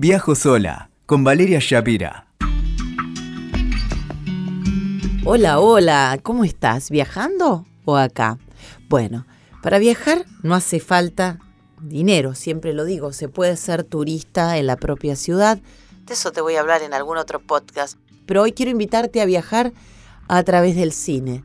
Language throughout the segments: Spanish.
Viajo sola con Valeria Shapira. Hola, hola, ¿cómo estás? ¿Viajando o acá? Bueno, para viajar no hace falta dinero, siempre lo digo, se puede ser turista en la propia ciudad, de eso te voy a hablar en algún otro podcast, pero hoy quiero invitarte a viajar a través del cine.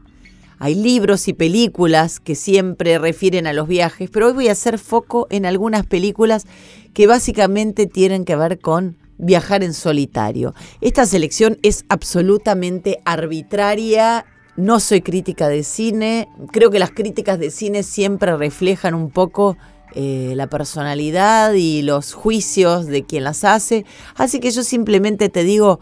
Hay libros y películas que siempre refieren a los viajes, pero hoy voy a hacer foco en algunas películas que básicamente tienen que ver con viajar en solitario. Esta selección es absolutamente arbitraria. No soy crítica de cine. Creo que las críticas de cine siempre reflejan un poco eh, la personalidad y los juicios de quien las hace. Así que yo simplemente te digo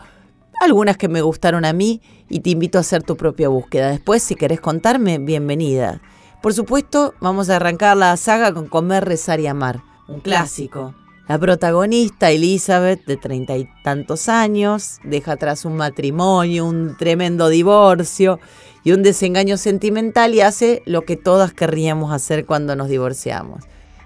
algunas que me gustaron a mí y te invito a hacer tu propia búsqueda. Después, si querés contarme, bienvenida. Por supuesto, vamos a arrancar la saga con Comer, Rezar y Amar, un clásico. La protagonista, Elizabeth, de treinta y tantos años, deja atrás un matrimonio, un tremendo divorcio y un desengaño sentimental y hace lo que todas querríamos hacer cuando nos divorciamos,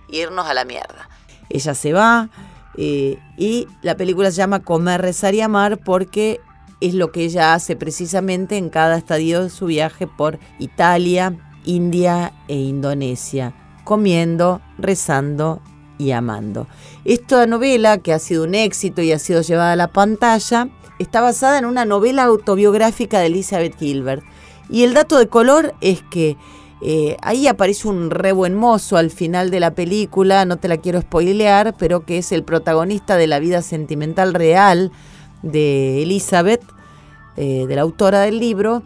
irnos a la mierda. Ella se va eh, y la película se llama Comer, Rezar y Amar porque es lo que ella hace precisamente en cada estadio de su viaje por Italia, India e Indonesia, comiendo, rezando y amando. Esta novela, que ha sido un éxito y ha sido llevada a la pantalla, está basada en una novela autobiográfica de Elizabeth Gilbert. Y el dato de color es que eh, ahí aparece un re buen mozo al final de la película, no te la quiero spoilear, pero que es el protagonista de la vida sentimental real de Elizabeth, eh, de la autora del libro.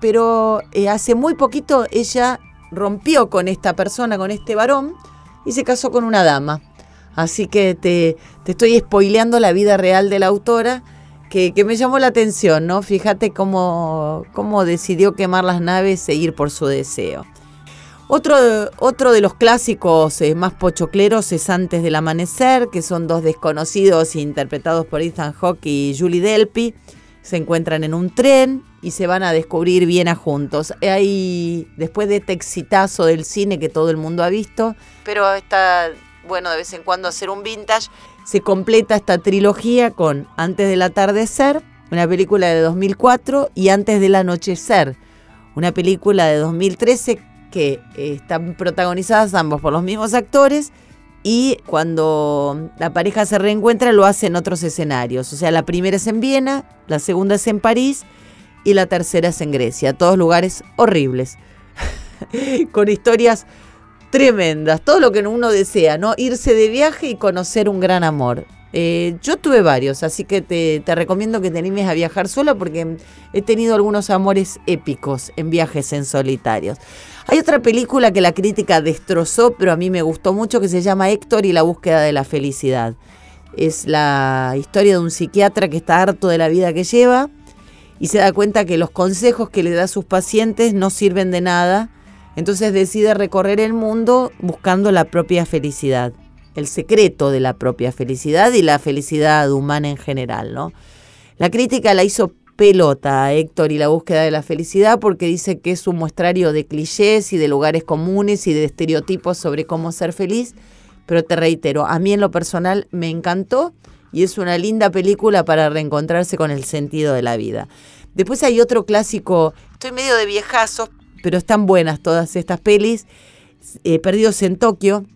Pero eh, hace muy poquito ella rompió con esta persona, con este varón, y se casó con una dama. Así que te, estoy spoileando la vida real de la autora, que, me llamó la atención, ¿no? Fíjate cómo, cómo decidió quemar las naves e ir por su deseo. Otro, otro de los clásicos eh, más pochocleros es Antes del Amanecer, que son dos desconocidos interpretados por Ethan Hawke y Julie Delpy. Se encuentran en un tren y se van a descubrir bien a juntos. Hay, después de este exitazo del cine que todo el mundo ha visto, pero está bueno de vez en cuando hacer un vintage, se completa esta trilogía con Antes del atardecer, una película de 2004, y Antes del anochecer, una película de 2013 que están protagonizadas ambos por los mismos actores y cuando la pareja se reencuentra lo hace en otros escenarios. O sea, la primera es en Viena, la segunda es en París y la tercera es en Grecia. Todos lugares horribles, con historias tremendas, todo lo que uno desea, ¿no? Irse de viaje y conocer un gran amor. Eh, yo tuve varios, así que te, recomiendo que te animes a viajar solo porque he tenido algunos amores épicos en viajes en solitarios. Hay otra película que la crítica destrozó, pero a mí me gustó mucho, que se llama Héctor y la búsqueda de la felicidad. Es la historia de un psiquiatra que está harto de la vida que lleva y se da cuenta que los consejos que le da a sus pacientes no sirven de nada, entonces decide recorrer el mundo buscando la propia felicidad el secreto de la propia felicidad y la felicidad humana en general, ¿no? La crítica la hizo pelota a Héctor y la búsqueda de la felicidad porque dice que es un muestrario de clichés y de lugares comunes y de estereotipos sobre cómo ser feliz, pero te reitero, a mí en lo personal me encantó y es una linda película para reencontrarse con el sentido de la vida. Después hay otro clásico, estoy medio de viejazos, pero están buenas todas estas pelis, eh, Perdidos en Tokio,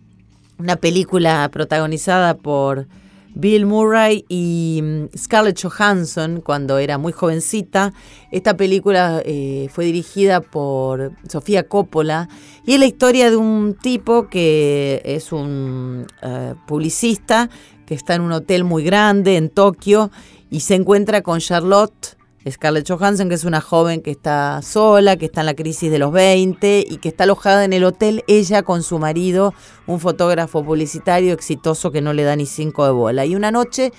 una película protagonizada por Bill Murray y mm, Scarlett Johansson cuando era muy jovencita. Esta película eh, fue dirigida por Sofía Coppola y es la historia de un tipo que es un eh, publicista que está en un hotel muy grande en Tokio y se encuentra con Charlotte Scarlett Johansson, que es una joven que está sola, que está en la crisis de los 20 y que está alojada en el hotel, ella con su marido, un fotógrafo publicitario exitoso que no le da ni cinco de bola. Y una noche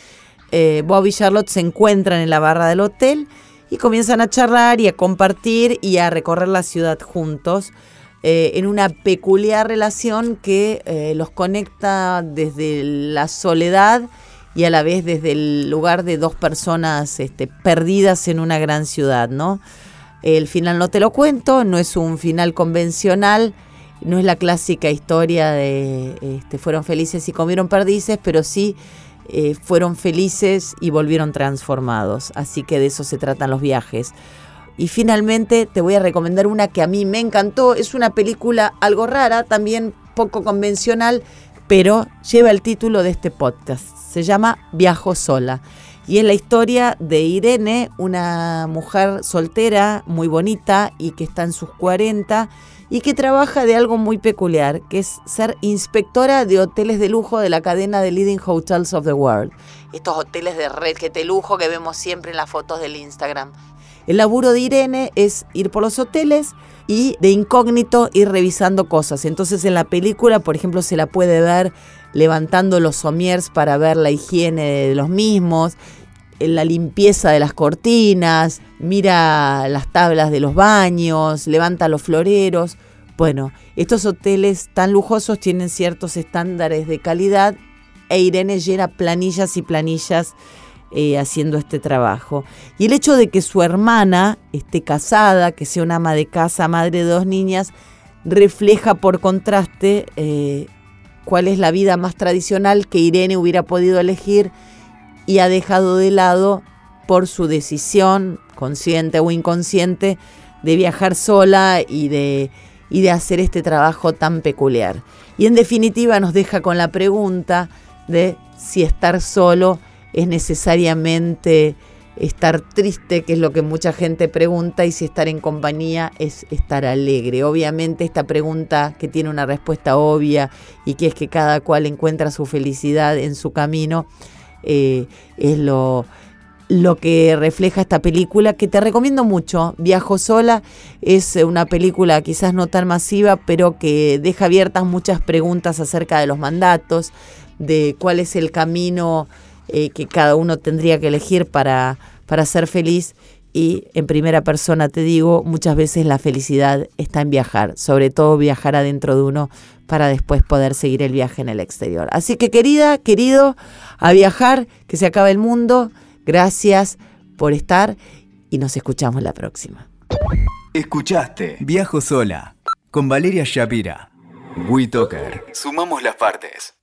eh, Bob y Charlotte se encuentran en la barra del hotel y comienzan a charlar y a compartir y a recorrer la ciudad juntos. Eh, en una peculiar relación que eh, los conecta desde la soledad y a la vez desde el lugar de dos personas este, perdidas en una gran ciudad, ¿no? El final no te lo cuento, no es un final convencional, no es la clásica historia de este, fueron felices y comieron perdices, pero sí eh, fueron felices y volvieron transformados. Así que de eso se tratan los viajes. Y finalmente te voy a recomendar una que a mí me encantó. Es una película algo rara, también poco convencional, pero lleva el título de este podcast. Se llama Viajo sola. Y es la historia de Irene, una mujer soltera, muy bonita y que está en sus 40 y que trabaja de algo muy peculiar, que es ser inspectora de hoteles de lujo de la cadena de Leading Hotels of the World. Estos hoteles de red que te lujo que vemos siempre en las fotos del Instagram. El laburo de Irene es ir por los hoteles y de incógnito ir revisando cosas. Entonces en la película, por ejemplo, se la puede ver levantando los somiers para ver la higiene de los mismos, la limpieza de las cortinas, mira las tablas de los baños, levanta los floreros. Bueno, estos hoteles tan lujosos tienen ciertos estándares de calidad e Irene llena planillas y planillas eh, haciendo este trabajo. Y el hecho de que su hermana esté casada, que sea una ama de casa, madre de dos niñas, refleja por contraste eh, cuál es la vida más tradicional que Irene hubiera podido elegir y ha dejado de lado por su decisión, consciente o inconsciente, de viajar sola y de, y de hacer este trabajo tan peculiar. Y en definitiva nos deja con la pregunta de si estar solo es necesariamente estar triste, que es lo que mucha gente pregunta, y si estar en compañía es estar alegre. Obviamente esta pregunta que tiene una respuesta obvia y que es que cada cual encuentra su felicidad en su camino, eh, es lo, lo que refleja esta película, que te recomiendo mucho. Viajo sola es una película quizás no tan masiva, pero que deja abiertas muchas preguntas acerca de los mandatos, de cuál es el camino eh, que cada uno tendría que elegir para, para ser feliz. Y en primera persona te digo, muchas veces la felicidad está en viajar, sobre todo viajar adentro de uno para después poder seguir el viaje en el exterior. Así que querida, querido, a viajar, que se acabe el mundo. Gracias por estar y nos escuchamos la próxima. Escuchaste Viajo sola con Valeria Shapira. WeToker. Sumamos las partes.